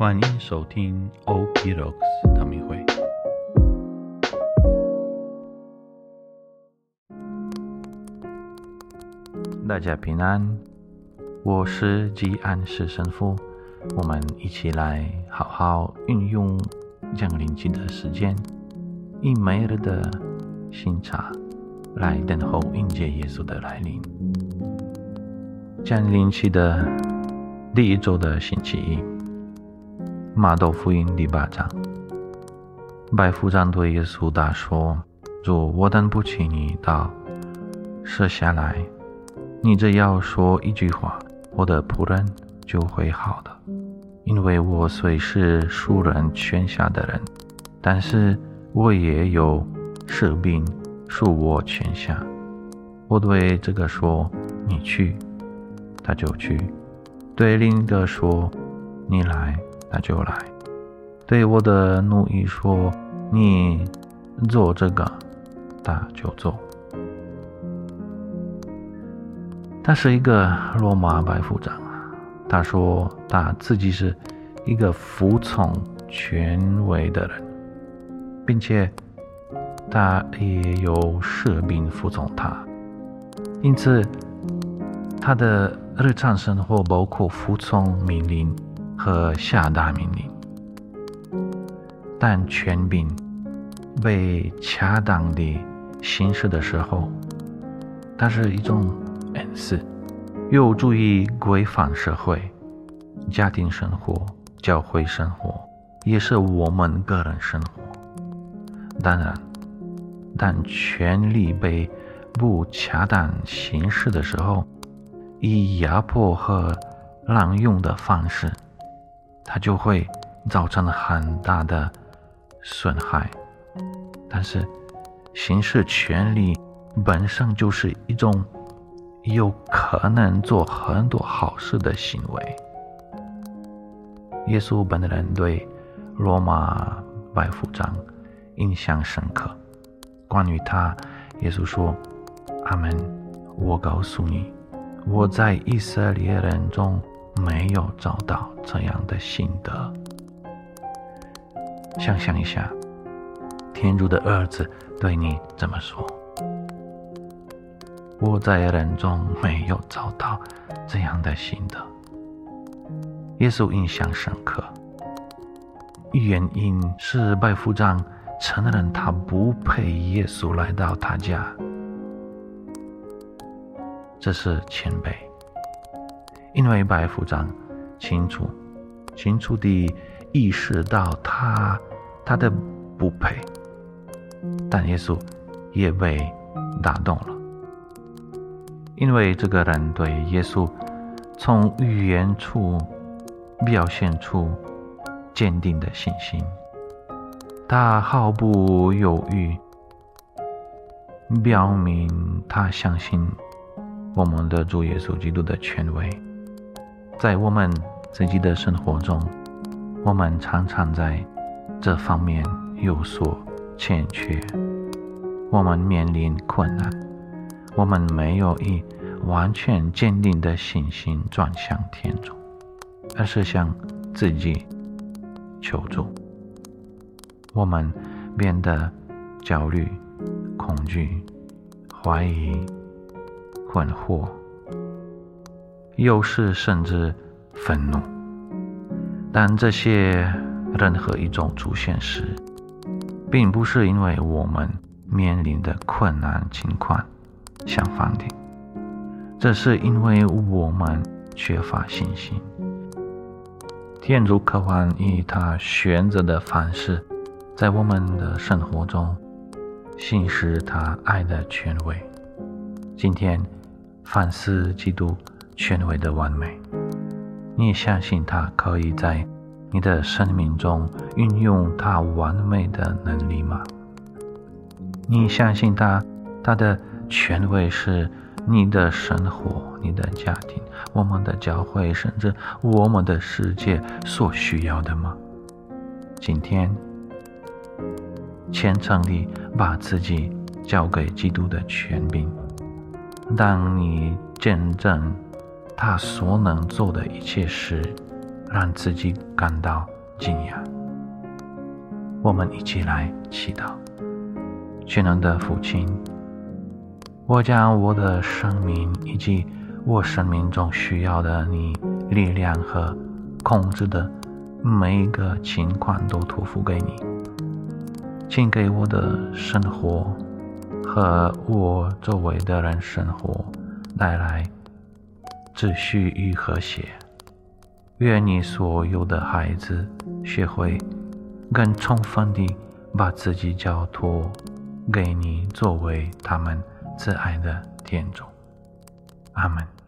欢迎收听 OP Rocks 唐明会。大家平安，我是吉安士神父。我们一起来好好运用降临期的时间，以每日的新茶来等候迎接耶稣的来临。降临期的第一周的星期一，马窦福音第八章，百夫长对耶稣大说：“主，我等不起你到舍下来，你只要说一句话，我的仆人就会好的。因为我虽是庶人权下的人，但是我也有士兵属我权下。我对这个说：你去。”他就去，对另一个说：“你来，他就来。”对我的奴役说：“你做这个，他就做。”他是一个罗马百夫长。他说他自己是一个服从权威的人，并且他也有士兵服从他，因此他的。日常生活包括服从命令和下达命令，但权柄被恰当地行使的时候，它是一种恩赐，有助于规范社会、家庭生活、教会生活，也是我们个人生活。当然，当权力被不恰当行使的时候，以压迫和滥用的方式，它就会造成了很大的损害。但是，行使权利本身就是一种有可能做很多好事的行为。耶稣本人对罗马百夫长印象深刻。关于他，耶稣说：“阿门，我告诉你。”我在以色列人中没有找到这样的心得。想象一下，天主的儿子对你怎么说：“我在人中没有找到这样的心得。”耶稣印象深刻，原因是拜夫长承认他不配耶稣来到他家。这是谦卑，因为白夫长清楚、清楚地意识到他他的不配，但耶稣也被打动了，因为这个人对耶稣从语言处表现出坚定的信心，他毫不犹豫表明他相信。我们的主耶稣基督的权威，在我们自己的生活中，我们常常在这方面有所欠缺。我们面临困难，我们没有以完全坚定的信心转向天主，而是向自己求助。我们变得焦虑、恐惧、怀疑。困惑，有时甚至愤怒。但这些任何一种出现时，并不是因为我们面临的困难情况相反的，这是因为我们缺乏信心。天主渴望以他选择的方式，在我们的生活中行使他爱的权威。今天。反思基督权威的完美，你相信他可以在你的生命中运用他完美的能力吗？你相信他他的权威是你的生活、你的家庭、我们的教会，甚至我们的世界所需要的吗？今天，虔诚地把自己交给基督的权柄。当你见证他所能做的一切事，让自己感到惊讶。我们一起来祈祷，全能的父亲，我将我的生命以及我生命中需要的你力量和控制的每一个情况都托付给你，请给我的生活和我周围的人生活带来秩序与和谐。愿你所有的孩子学会更充分地把自己交托给你，作为他们挚爱的天主。阿门。